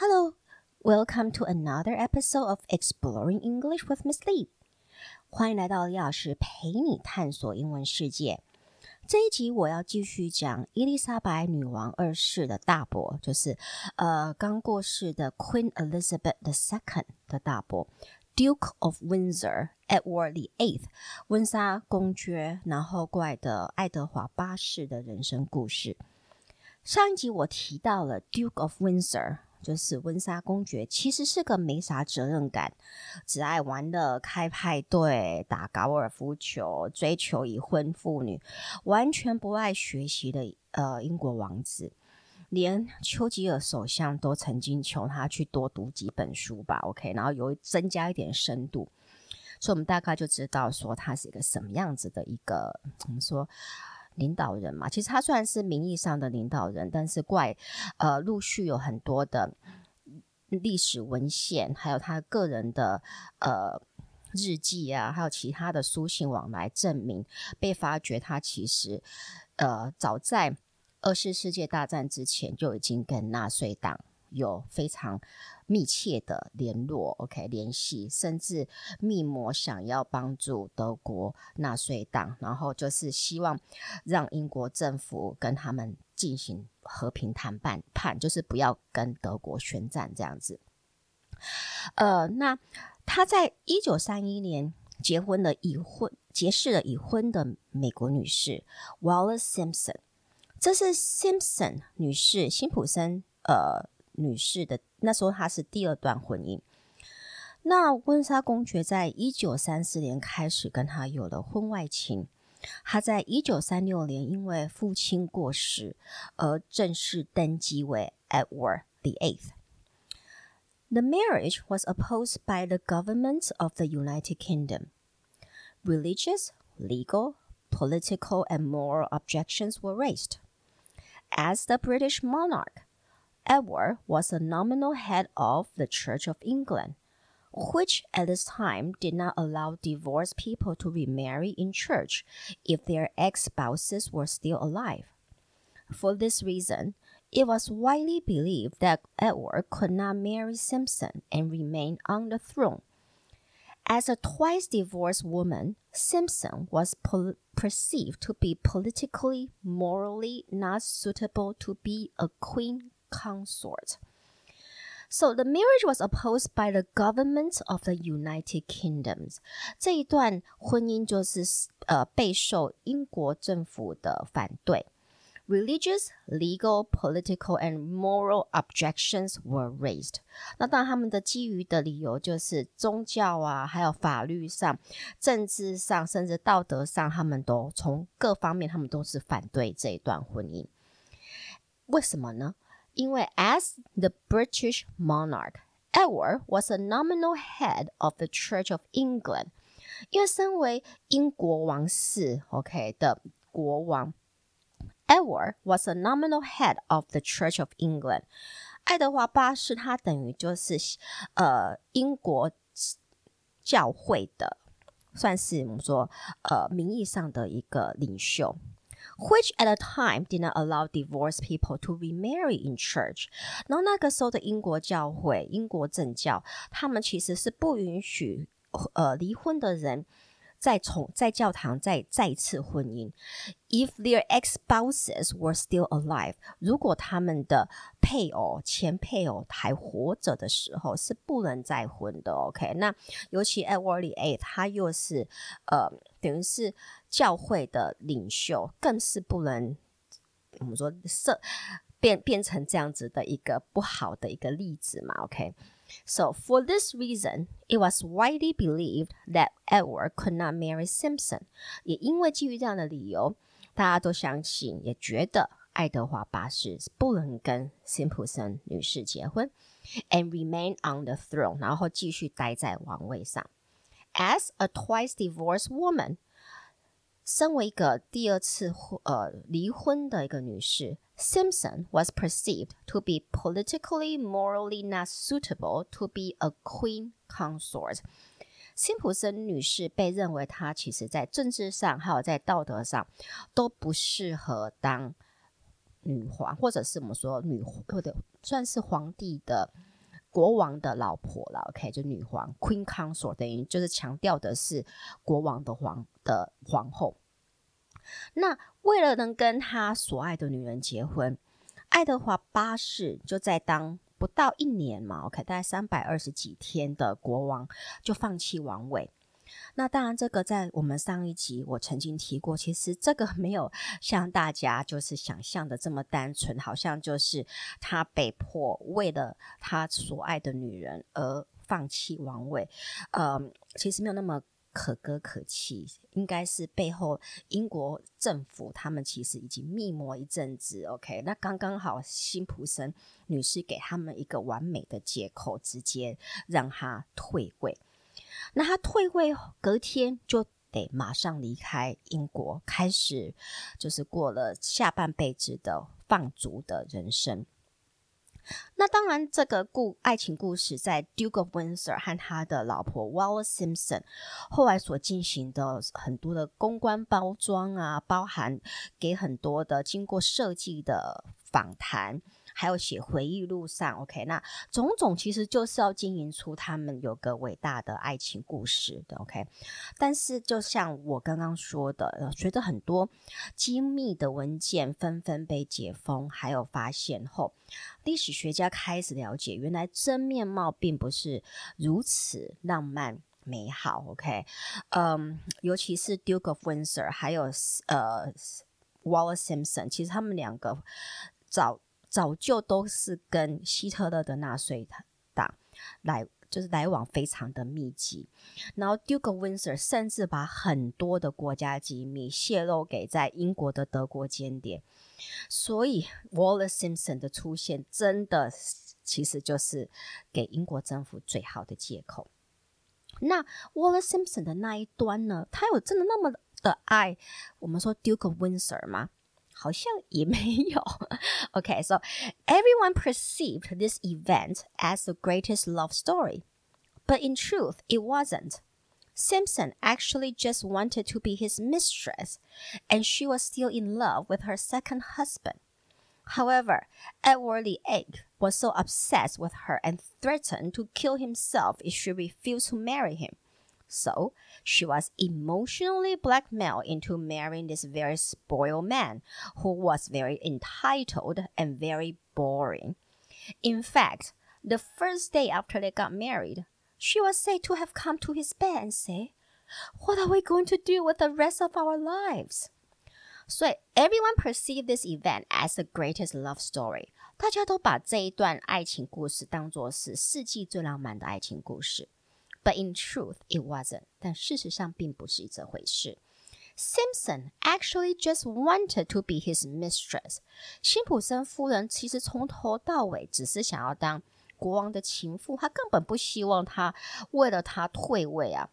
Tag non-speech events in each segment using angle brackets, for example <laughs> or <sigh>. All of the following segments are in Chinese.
Hello, welcome to another episode of Exploring English with Miss Lee. 欢迎来到李老师陪你探索英文世界。这一集我要继续讲伊丽莎白女王二世的大伯，就是呃刚过世的 Queen Elizabeth II 的大伯，Duke of Windsor Edward the Eighth，温莎公爵，然后过来的爱德华八世的人生故事。上一集我提到了 Duke of Windsor。 就是温莎公爵，其实是个没啥责任感，只爱玩乐、开派对、打高尔夫球、追求已婚妇女，完全不爱学习的呃英国王子。连丘吉尔首相都曾经求他去多读几本书吧，OK，然后有增加一点深度，所以我们大概就知道说他是一个什么样子的一个怎么说。领导人嘛，其实他虽然是名义上的领导人，但是怪呃陆续有很多的历史文献，还有他个人的呃日记啊，还有其他的书信往来证明，被发觉他其实呃早在二次世界大战之前就已经跟纳粹党有非常密切的联络，OK，联系，甚至密谋想要帮助德国纳粹党，然后就是希望让英国政府跟他们进行和平谈判，判就是不要跟德国宣战这样子。呃，那他在一九三一年结婚了，已婚结识了已婚的美国女士 Wallis Simpson，这是 Simpson 女士辛普森呃女士的。那时候她是第二段婚姻。那温莎公爵在一九三四年开始跟他有了婚外情。他在一九三六年因为父亲过世而正式登基为 Edward the Eighth。The marriage was opposed by the governments of the United Kingdom. Religious, legal, political, and moral objections were raised. As the British monarch, Edward was a nominal head of the Church of England, which at this time did not allow divorced people to remarry in church if their ex-spouses were still alive. For this reason, it was widely believed that Edward could not marry Simpson and remain on the throne. As a twice divorced woman, Simpson was perceived to be politically, morally not suitable to be a queen consort. So the marriage was opposed by the government of the United Kingdoms. 这一段婚姻就是呃备受英国政府的反对。Religious, legal, political, and moral objections were raised. 那当然，他们的基于的理由就是宗教啊，还有法律上、政治上，甚至道德上，他们都从各方面，他们都是反对这一段婚姻。为什么呢？ 因为 as the British monarch, Edward was a nominal head of the Church of England。因为身为英国王室，OK 的国王，Edward was a nominal head of the Church of England。爱德华八世他等于就是呃英国教会的，算是我们说呃名义上的一个领袖。 Which at a time did not allow divorced people to remarry in church。然后那个时候的英国教会、英国正教，他们其实是不允许呃离婚的人再从在教堂再再次婚姻。If their ex-spouses were still alive，如果他们的配偶、前配偶还活着的时候，是不能再婚的。OK，那尤其 Edward the Eighth，他又是呃等于是。教会的领袖更是不能，我们说设变变成这样子的一个不好的一个例子嘛？OK，so、okay? for this reason, it was widely believed that Edward could not marry Simpson。也因为基于这样的理由，大家都相信，也觉得爱德华八世不能跟辛普森女士结婚，and remain on the throne，然后继续待在王位上。As a twice divorced woman。 身为一个第二次呃离婚的一个女士，Simpson was perceived to be politically, morally not suitable to be a queen consort。辛普森女士被认为她其实在政治上还有在道德上都不适合当女皇，或者是我们说女或者算是皇帝的国王的老婆了，OK，就女皇 Queen Consort，等于就是强调的是国王的皇的皇后。那为了能跟他所爱的女人结婚，爱德华八世就在当不到一年嘛，OK，大概三百二十几天的国王就放弃王位。那当然，这个在我们上一集我曾经提过，其实这个没有 <laughs> 像大家就是想象的这么单纯，好像就是他被迫为了他所爱的女人而放弃王位，呃，其实没有那么可歌可泣，应该是背后英国政府他们其实已经密谋一阵子，OK，那刚刚好辛普森女士给他们一个完美的借口，直接让他退位。那他退位隔天就得马上离开英国，开始就是过了下半辈子的放逐的人生。那当然，这个故爱情故事在 Duke of Windsor 和他的老婆 Wallis Simpson 后来所进行的很多的公关包装啊，包含给很多的经过设计的访谈。还有写回忆录上，OK，那种种其实就是要经营出他们有个伟大的爱情故事的，OK。但是就像我刚刚说的，随着很多机密的文件纷纷被解封，还有发现后，历史学家开始了解，原来真面貌并不是如此浪漫美好，OK。嗯，尤其是 Duke of Windsor 还有呃 Wallis Simpson，其实他们两个早。早就都是跟希特勒的纳粹党来，就是来往非常的密集。然后 Duke of Windsor 甚至把很多的国家机密泄露给在英国的德国间谍。所以 Wallis Simpson 的出现，真的其实就是给英国政府最好的借口。那 Wallis Simpson 的那一端呢？他有真的那么的爱我们说 Duke of Windsor 吗？好像也没有。Okay, so <laughs> everyone perceived this event as the greatest love story, but in truth, it wasn't. Simpson actually just wanted to be his mistress, and she was still in love with her second husband. However, Edward VIII was so obsessed with her and threatened to kill himself if she refused to marry him. So she was emotionally blackmailed into marrying this very spoiled man who was very entitled and very boring. In fact, the first day after they got married, she was said to have come to his bed and say, What are we going to do with the rest of our lives? So everyone perceived this event as the greatest love story. 大家都把这一段爱情故事当作是世纪最浪漫的爱情故事。 But in truth, it wasn't. 但事实上并不是这回事。Simpson actually just wanted to be his mistress. 辛普森夫人其实从头到尾只是想要当国王的情妇，她根本不希望他为了他退位啊。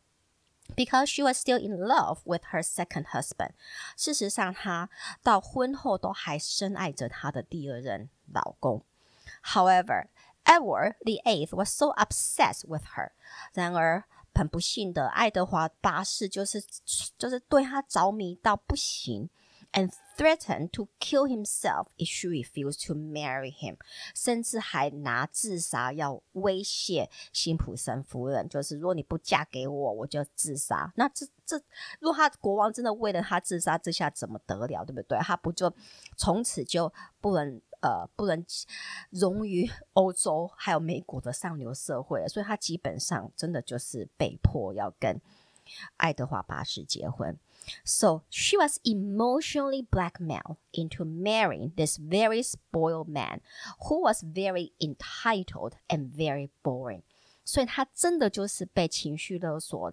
Because she was still in love with her second husband. 事实上，她到婚后都还深爱着她的第二任老公。However, Edward the Eighth was so obsessed with her。然而，很不幸的，爱德华八世就是就是对她着迷到不行，and threatened to kill himself if she refused to marry him。甚至还拿自杀要威胁辛普森夫人，就是如果你不嫁给我，我就自杀。那这这，如果他国王真的为了他自杀，这下怎么得了，对不对？他不就从此就不能。呃，不能融于欧洲还有美国的上流社会，所以他基本上真的就是被迫要跟爱德华八世结婚。So she was emotionally blackmailed into marrying this very spoiled man who was very entitled and very boring。所以他真的就是被情绪勒索。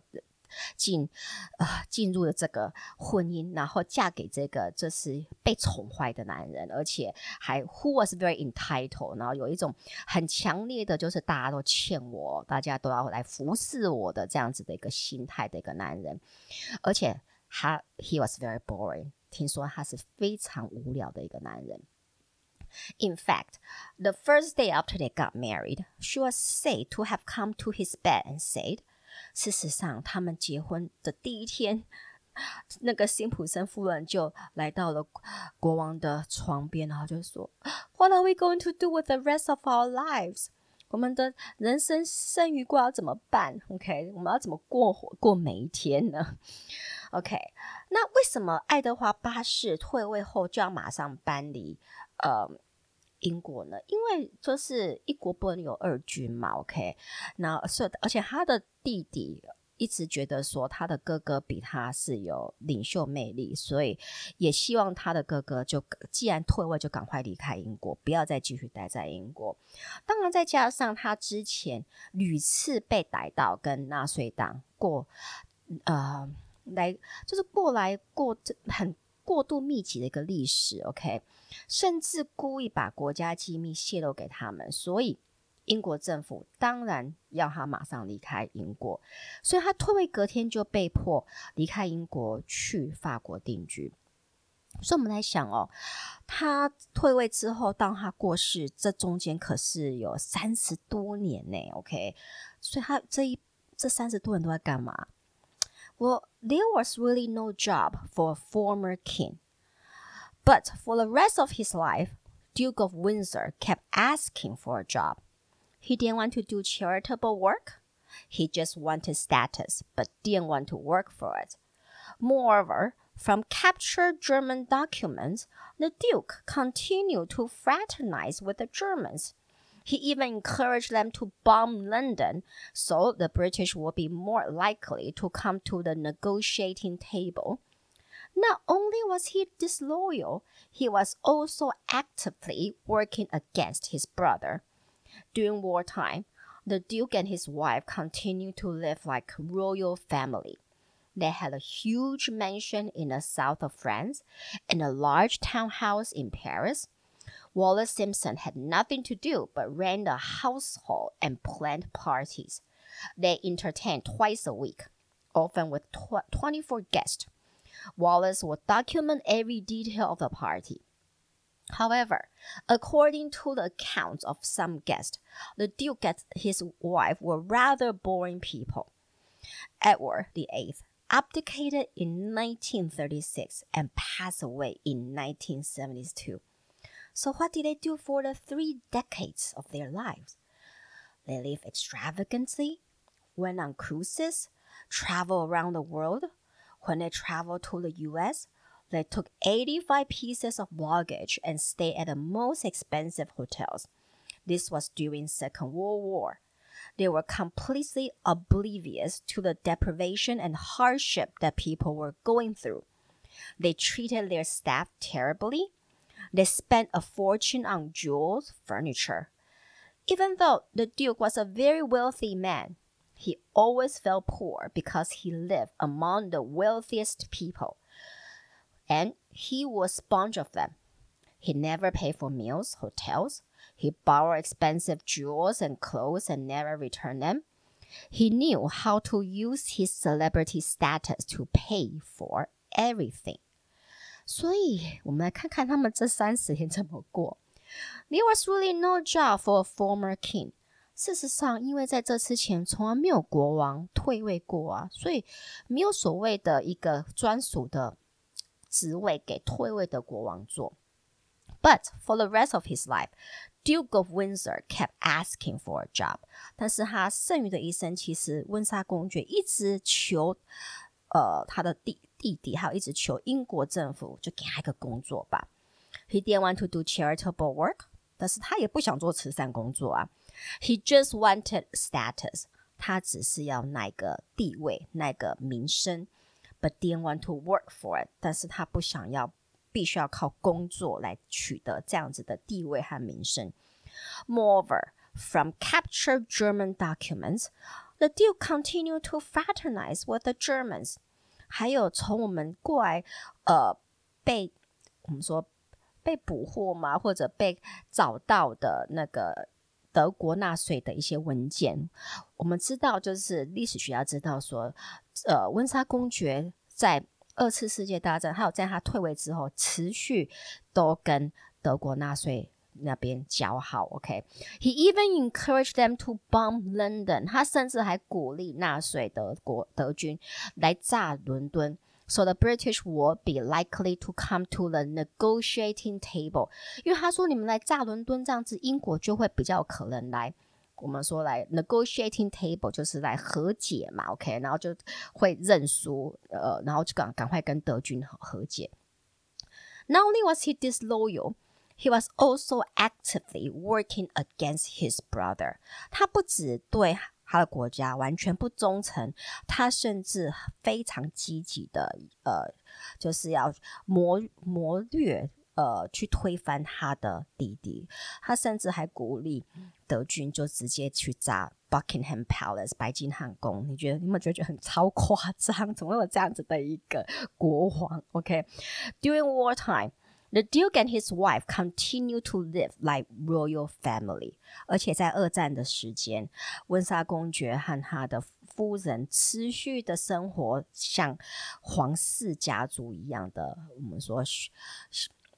进呃进入了这个婚姻，然后嫁给这个这是被宠坏的男人，而且还 who was very entitled，然后有一种很强烈的就是大家都欠我，大家都要来服侍我的这样子的一个心态的一个男人，而且他 he was very boring，听说他是非常无聊的一个男人。In fact, the first day after they got married, she was said to have come to his bed and said. 事实上，他们结婚的第一天，<laughs> 那个辛普森夫人就来到了国王的床边，然后就说：“What are we going to do with the rest of our lives？” 我们的人生剩余过要怎么办？OK，我们要怎么过活过每一天呢？OK，那为什么爱德华八世退位后就要马上搬离呃英国呢？因为就是一国不能有二君嘛。OK，那是而且他的弟弟。一直觉得说他的哥哥比他是有领袖魅力，所以也希望他的哥哥就既然退位，就赶快离开英国，不要再继续待在英国。当然，再加上他之前屡次被逮到跟纳粹党过，呃，来就是过来过很过度密集的一个历史，OK，甚至故意把国家机密泄露给他们，所以。英国政府当然要他马上离开英国，所以他退位隔天就被迫离开英国去法国定居。所以我们在想哦，他退位之后，到他过世，这中间可是有三十多年呢。OK，所以他这一这三十多年都在干嘛？Well, there was really no job for a former king, but for the rest of his life, Duke of Windsor kept asking for a job. He didn't want to do charitable work. He just wanted status, but didn't want to work for it. Moreover, from captured German documents, the Duke continued to fraternize with the Germans. He even encouraged them to bomb London so the British would be more likely to come to the negotiating table. Not only was he disloyal, he was also actively working against his brother. During wartime, the Duke and his wife continued to live like royal family. They had a huge mansion in the south of France and a large townhouse in Paris. Wallace Simpson had nothing to do but ran the household and planned parties. They entertained twice a week, often with tw 24 guests. Wallis would document every detail of the party. However, according to the accounts of some guests, the Duke and his wife were rather boring people. Edward VIII abdicated in 1936 and passed away in 1972. So, what did they do for the three decades of their lives? They lived extravagantly, went on cruises, traveled around the world. When they traveled to the US, they took 85 pieces of luggage and stayed at the most expensive hotels. This was during Second World War. They were completely oblivious to the deprivation and hardship that people were going through. They treated their staff terribly. They spent a fortune on jewels, furniture. Even though the Duke was a very wealthy man, he always felt poor because he lived among the wealthiest people and he was sponge of them. He never paid for meals, hotels. He borrowed expensive jewels and clothes and never returned them. He knew how to use his celebrity status to pay for everything. 所以，我们来看看他们这三十天怎么过。There was really no job for a former king. 事实上，因为在这之前从来没有国王退位过啊，所以没有所谓的一个专属的。职位给退位的国王做。But for the rest of his life, Duke of Windsor kept asking for a job。但是他剩余的一生，其实温莎公爵一直求，呃，他的弟弟弟，还有一直求英国政府就给他一个工作吧。He didn't want to do charitable work，但是他也不想做慈善工作啊。He just wanted status，他只是要那个地位，那个名声。But didn't want to work for it，但是他不想要，必须要靠工作来取得这样子的地位和名声。Moreover, from captured German documents, the Duke continued to fraternize with the Germans。还有从我们过来，呃，被我们说被捕获嘛，或者被找到的那个 德国纳粹的一些文件，我们知道，就是历史学家知道说。呃，温莎公爵在二次世界大战，还有在他退位之后，持续都跟德国纳粹那边交好。OK，he、even encouraged them to bomb London。他甚至还鼓励纳粹德国德军来炸伦敦 ，so the British would be likely to come to the negotiating table。因为他说，你们来炸伦敦这样子，英国就会比较可能来 我们说来 negotiating table 就是来和解嘛，OK，然后就会认输，呃，然后就赶赶快跟德军和和解。Not only was he disloyal, he was also actively working against his brother。他不止对 他的国家完全不忠诚，他甚至非常积极的，呃，就是要谋谋略。呃，去推翻他的弟弟，他甚至还鼓励德军就直接去炸 Buckingham Palace 白金汉宫。你觉得你们觉得很超夸张？<laughs> 怎么会有这样子的一个国王？OK，During wartime, the Duke and his wife continue to live like royal family。而且在二战的时间，温莎公爵和他的夫人持续的生活像皇室家族一样的。我们说。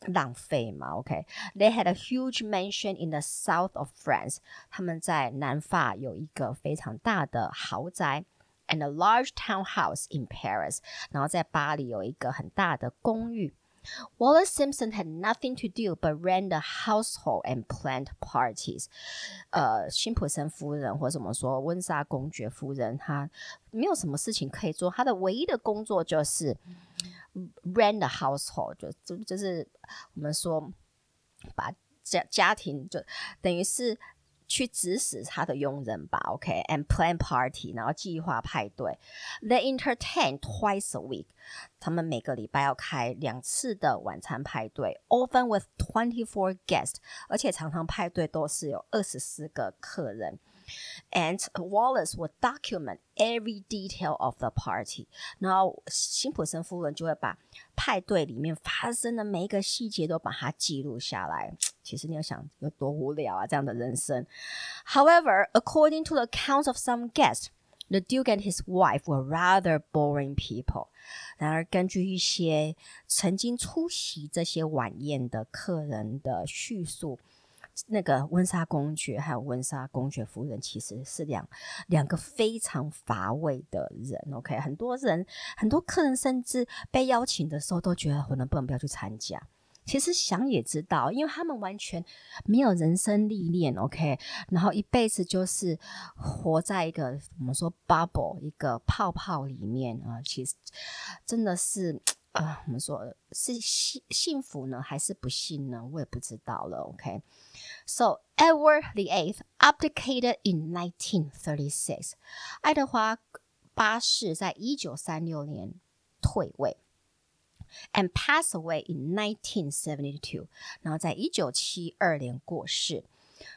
浪费嘛，OK？They、okay? had a huge mansion in the south of France。他们在南法有一个非常大的豪宅，and a large townhouse in Paris。然后在巴黎有一个很大的公寓。 Wallis Simpson had nothing to do but ran the household and planned parties。呃，辛普森夫人或者怎么说温莎公爵夫人，她没有什么事情可以做，她的唯一的工作就是。Ran the household 就就就是我们说把家家庭就等于是 去指使他的佣人吧，OK，and、plan party，然后计划派对。They entertain twice a week，他们每个礼拜要开两次的晚餐派对，often with twenty four guests，而且常常派对都是有二十四个客人。And Wallace would document every detail of the party。然后辛普森夫人就会把派对里面发生的每一个细节都把它记录下来。其实你要想有多无聊啊，这样的人生。However, according to the accounts of some guests, the Duke and his wife were rather boring people。然而，根据一些曾经出席这些晚宴的客人的叙述。那个温莎公爵还有温莎公爵夫人其实是两两个非常乏味的人。OK，很多人很多客人甚至被邀请的时候都觉得我能不能不要去参加？其实想也知道，因为他们完全没有人生历练。OK，然后一辈子就是活在一个我们说 bubble 一个泡泡里面啊，其实真的是。啊，我们说是幸幸福呢，还是不幸呢？我也不知道了。OK，so Edward the Eighth abdicated in 1936。爱德华八世在一九三六年退位 ，and passed away in 1972。然后在一九七二年过世。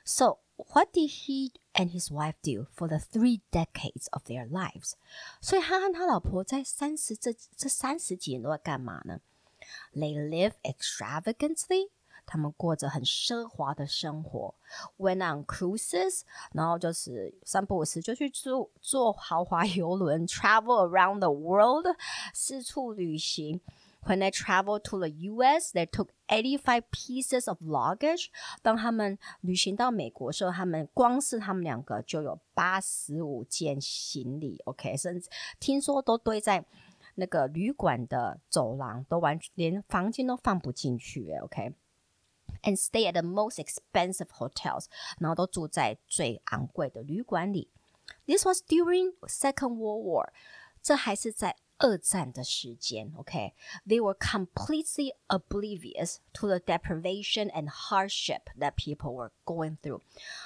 So what did he and his wife do for the three decades of their lives？所以他和他老婆在三十这这三十几年都在干嘛呢？They live extravagantly，他们过着很奢华的生活。Went on cruises，然后就是三不五时就去坐坐豪华游轮，travel around the world，四处旅行。 When they traveled to the U.S., they took eighty-five pieces of luggage。当他们旅行到美国的时候，他们光是他们两个就有八十五件行李。OK，甚至听说都堆在那个旅馆的走廊，都完全连房间都放不进去。OK，and stay at the most expensive hotels，然后都住在最昂贵的旅馆里。This was during Second World War。这还是在。 二战的时间，OK，they were completely oblivious to the deprivation and hardship that people were going through。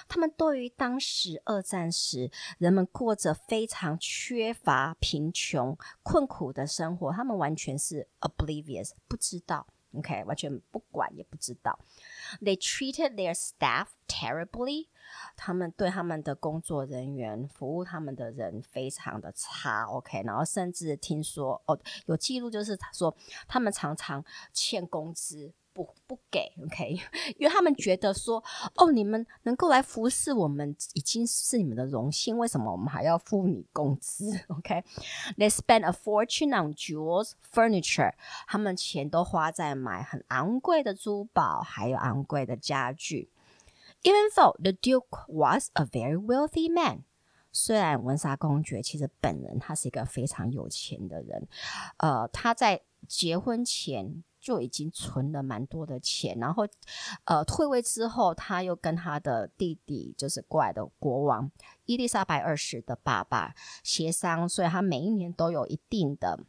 他们对于当时二战时人们过着非常缺乏、贫穷、困苦的生活，他们完全是 oblivious，不知道，OK，完全不管也不知道。They treated their staff terribly。他们对他们的工作人员、服务他们的人非常的差，OK，然后甚至听说哦，有记录就是说他们常常欠工资不不给，OK，<laughs> 因为他们觉得说哦，你们能够来服侍我们已经是你们的荣幸，为什么我们还要付你工资？OK，They spend a fortune on jewels, furniture，他们钱都花在买很昂贵的珠宝，还有昂贵的家具。Even though the Duke was a very wealthy man，虽然温莎公爵其实本人他是一个非常有钱的人，呃，他在结婚前就已经存了蛮多的钱，然后呃退位之后，他又跟他的弟弟，就是过来的国王伊丽莎白二世的爸爸协商，所以他每一年都有一定的。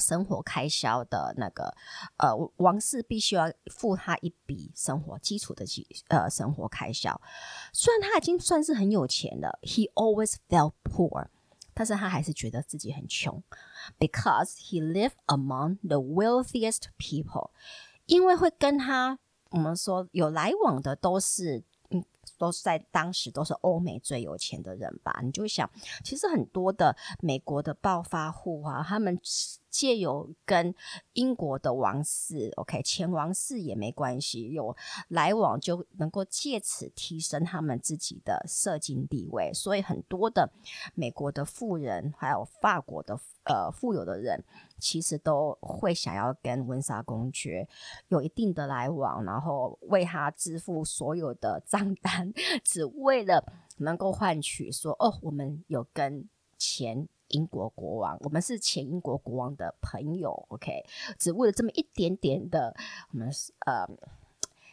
生活开销的那个，呃，王室必须要付他一笔生活基础的基呃生活开销。虽然他已经算是很有钱了，he always felt poor，但是他还是觉得自己很穷，because he live among the wealthiest people。因为会跟他我们说有来往的都是嗯。都是在当时都是欧美最有钱的人吧？你就想，其实很多的美国的暴发户啊，他们借由跟英国的王室，OK，前王室也没关系，有来往就能够借此提升他们自己的社经地位。所以很多的美国的富人，还有法国的呃富有的人。其实都会想要跟温莎公爵有一定的来往，然后为他支付所有的账单，<laughs> 只为了能够换取说哦，我们有跟前英国国王，我们是前英国国王的朋友，OK，只为了这么一点点的我们是呃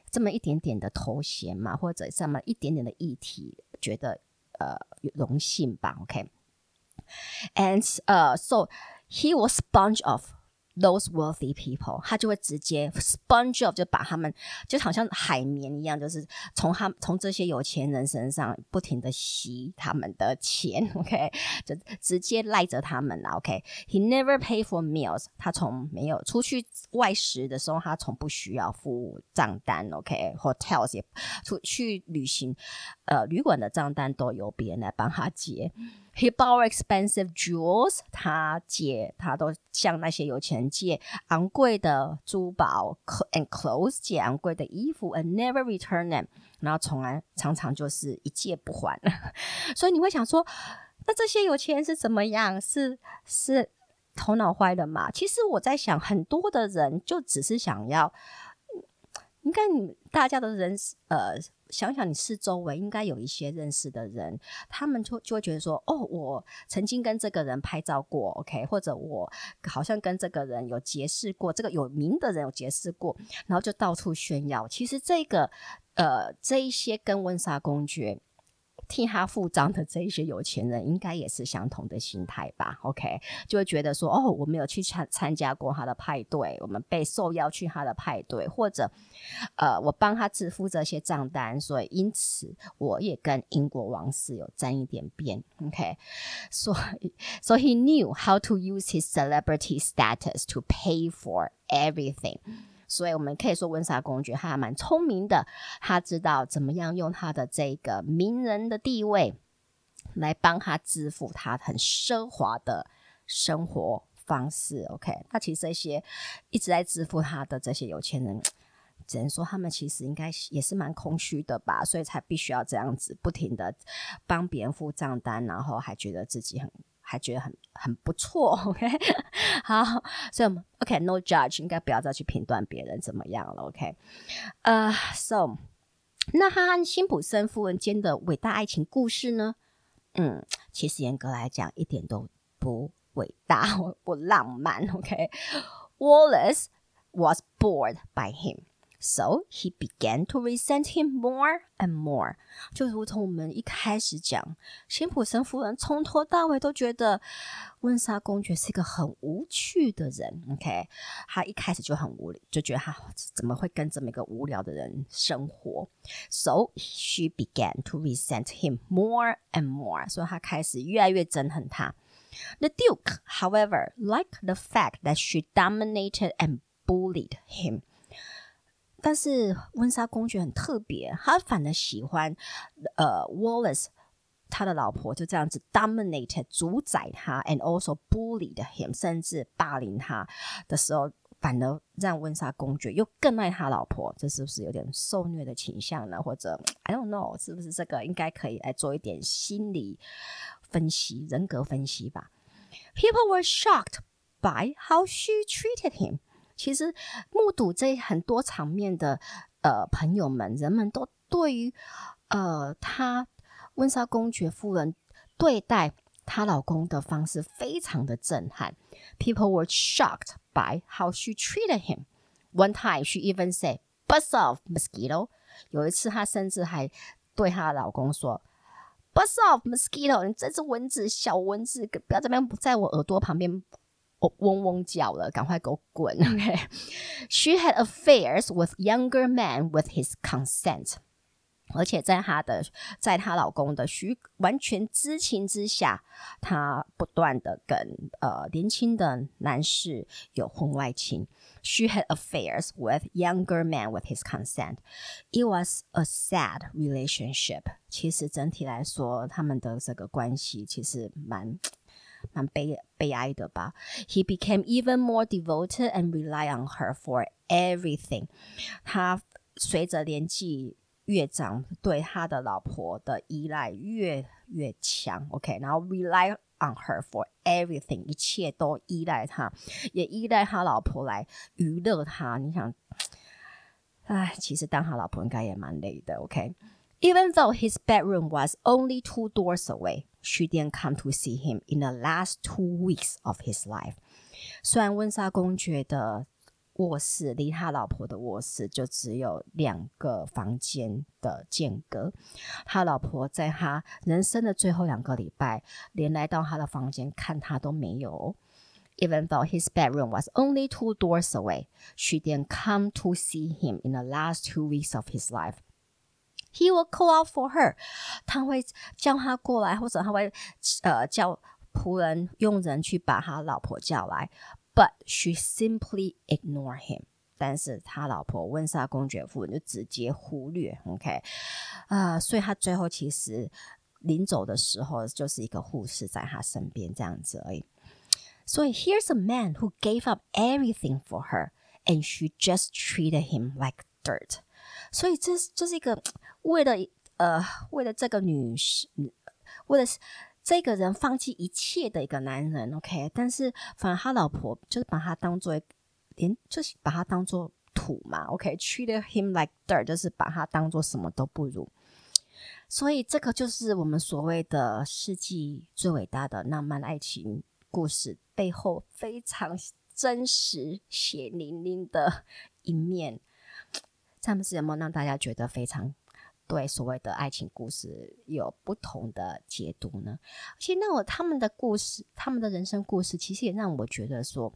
这么一点点的头衔嘛，或者这么一点点的议题，觉得呃荣幸吧，OK，and 呃 so。He was bunch of those wealthy people，他就会直接 sponge of 就把他们就好像海绵一样，就是从他从这些有钱人身上不停的吸他们的钱，OK，<laughs> 就直接赖着他们了，OK。He never pay for meals，他从没有出去外食的时候，他从不需要付账单，OK。Hotels 也出去旅行，呃，旅馆的账单都由别人来帮他结。He borrow expensive jewels，他借他都向那些有钱人借昂贵的珠宝，and clothes 借昂贵的衣服，and never return them，然后从来常常就是一借不还。<laughs> 所以你会想说，那这些有钱人是怎么样？是是头脑坏了吗？其实我在想，很多的人就只是想要，应该你大家的人呃。想想你四周围应该有一些认识的人，他们就就会觉得说，哦，我曾经跟这个人拍照过，OK，或者我好像跟这个人有结识过，这个有名的人有结识过，然后就到处炫耀。其实这个，呃，这一些跟温莎公爵。替他付账的这一些有钱人，应该也是相同的心态吧？OK，就会觉得说，哦，我没有去参参加过他的派对，我们被受邀去他的派对，或者，呃，我帮他支付这些账单，所以因此我也跟英国王室有沾一点边。OK，所以，so he knew how to use his celebrity status to pay for everything。所以我们可以说温莎公爵他还蛮聪明的，他知道怎么样用他的这个名人的地位来帮他支付他很奢华的生活方式。OK，那其实这些一直在支付他的这些有钱人，只能说他们其实应该也是蛮空虚的吧，所以才必须要这样子不停的帮别人付账单，然后还觉得自己很。还觉得很很不错，OK，<laughs> 好，所以 OK，no judge，应该不要再去评断别人怎么样了，OK，呃、，So，那他和辛普森夫人间的伟大爱情故事呢？嗯，其实严格来讲一点都不伟大，不浪漫，OK，Wallace was bored by him。So he began to resent him more and more。就如同我们一开始讲，辛普森夫人从头到尾都觉得温莎公爵是一个很无趣的人。OK，他一开始就很无聊，就觉得他怎么会跟这么一个无聊的人生活？So she began to resent him more and more。所以他开始越来越憎恨他。The Duke, however, liked the fact that she dominated and bullied him。 但是温莎公爵很特别，他反而喜欢呃 Wallace 他的老婆就这样子 dominate 主宰他，and also bullied him，甚至霸凌他的时候，反而让温莎公爵又更爱他老婆，这是不是有点受虐的倾向呢？或者 I don't know，是不是这个应该可以来做一点心理分析、人格分析吧？People were shocked by how she treated him. 其实目睹这很多场面的呃朋友们，人们都对于呃她温莎公爵夫人对待她老公的方式非常的震撼。People were shocked by how she treated him。One time she even said, "Buzz off, mosquito." 有一次，她甚至还对她的老公说：“Buzz off, mosquito！你这只蚊子，小蚊子，不要这边在我耳朵旁边嗡嗡叫了，赶快给我滚。” Okay. She had affairs with younger men with his consent. 而且在她的，在她老公的许完全知情之下，她不断的跟呃年轻的男士有婚外情。She had affairs with younger men with his consent. It was a sad relationship. 其实整体来说，他们的这个关系其实蛮蛮悲悲哀的吧。He became even more devoted and rely on her for everything. 他随着年纪。越长对他的老婆的依赖越越强，OK，然后 rely on her for everything，一切都依赖他，也依赖他老婆来娱乐他。你想，唉，其实当他老婆应该也蛮累的，OK。Even though his bedroom was only two doors away, she didn't come to see him in the last two weeks of his life。虽然温莎公爵的。卧室离他老婆的卧室就只有两个房间的间隔，他老婆在他人生的最后两个礼拜，连来到他的房间看他都没有。Even though his bedroom was only two doors away, she didn't come to see him in the last two weeks of his life. He will call out for her，他会叫他过来，或者他会呃叫仆人佣人去把他老婆叫来。But she simply ignore him。但是他老婆温莎公爵夫人就直接忽略，OK，啊、uh，所以他最后其实临走的时候就是一个护士在他身边这样子而已。所以 here's a man who gave up everything for her, and she just treated him like dirt。 所以这这是一个为了呃为了这个女士，为了。这个人放弃一切的一个男人，OK，但是反而他老婆就是把他当做连，就是把他当做土嘛，OK，treated him like dirt，就是把他当做什么都不如。所以这个就是我们所谓的世纪最伟大的浪漫爱情故事背后非常真实、血淋淋的一面。詹姆斯有没有让大家觉得非常？对所谓的爱情故事有不同的解读呢？其实，那我他们的故事，他们的人生故事，其实也让我觉得说，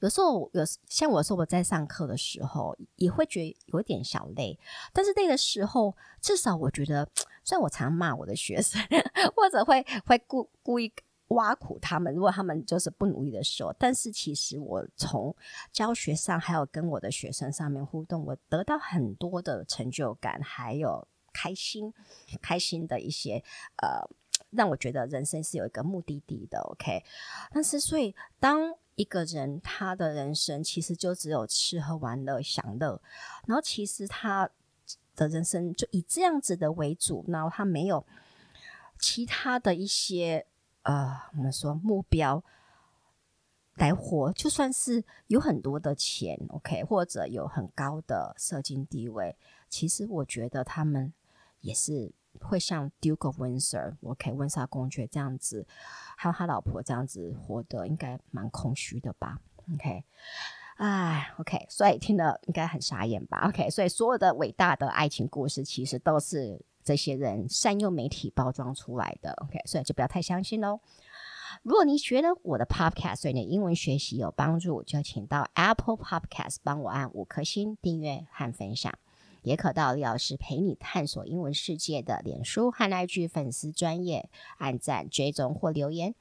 有时候有像我说我在上课的时候，也会觉得有点小累。但是累的时候，至少我觉得，<tsk> 虽然我常骂我的学生，<laughs> 或者会会故故意。挖苦他们，如果他们就是不努力的时候，但是其实我从教学上，还有跟我的学生上面互动，我得到很多的成就感，还有开心，<laughs> 开心的一些呃，让我觉得人生是有一个目的地的。OK，但是所以当一个人他的人生其实就只有吃喝玩乐享乐，然后其实他的人生就以这样子的为主，然后他没有其他的一些。呃，我们说目标来活，就算是有很多的钱，OK，或者有很高的社经地位，其实我觉得他们也是会像 Duke of Windsor，OK，温莎公爵这样子，还有他老婆这样子活得应该蛮空虚的吧，OK，哎，OK，所以听了应该很傻眼吧，OK，所以所有的伟大的爱情故事其实都是。这些人善用媒体包装出来的，OK，所以就不要太相信喽。如果你觉得我的 Podcast 对你的英文学习有帮助，就请到 Apple Podcast 帮我按五颗星订阅和分享，也可到李老师陪你探索英文世界的脸书和 IG 粉丝专页按赞、追踪或留言。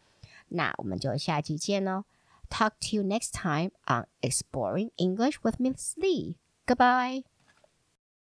那我们就下期见喽！Talk to you next time on Exploring English with Miss Lee. Goodbye.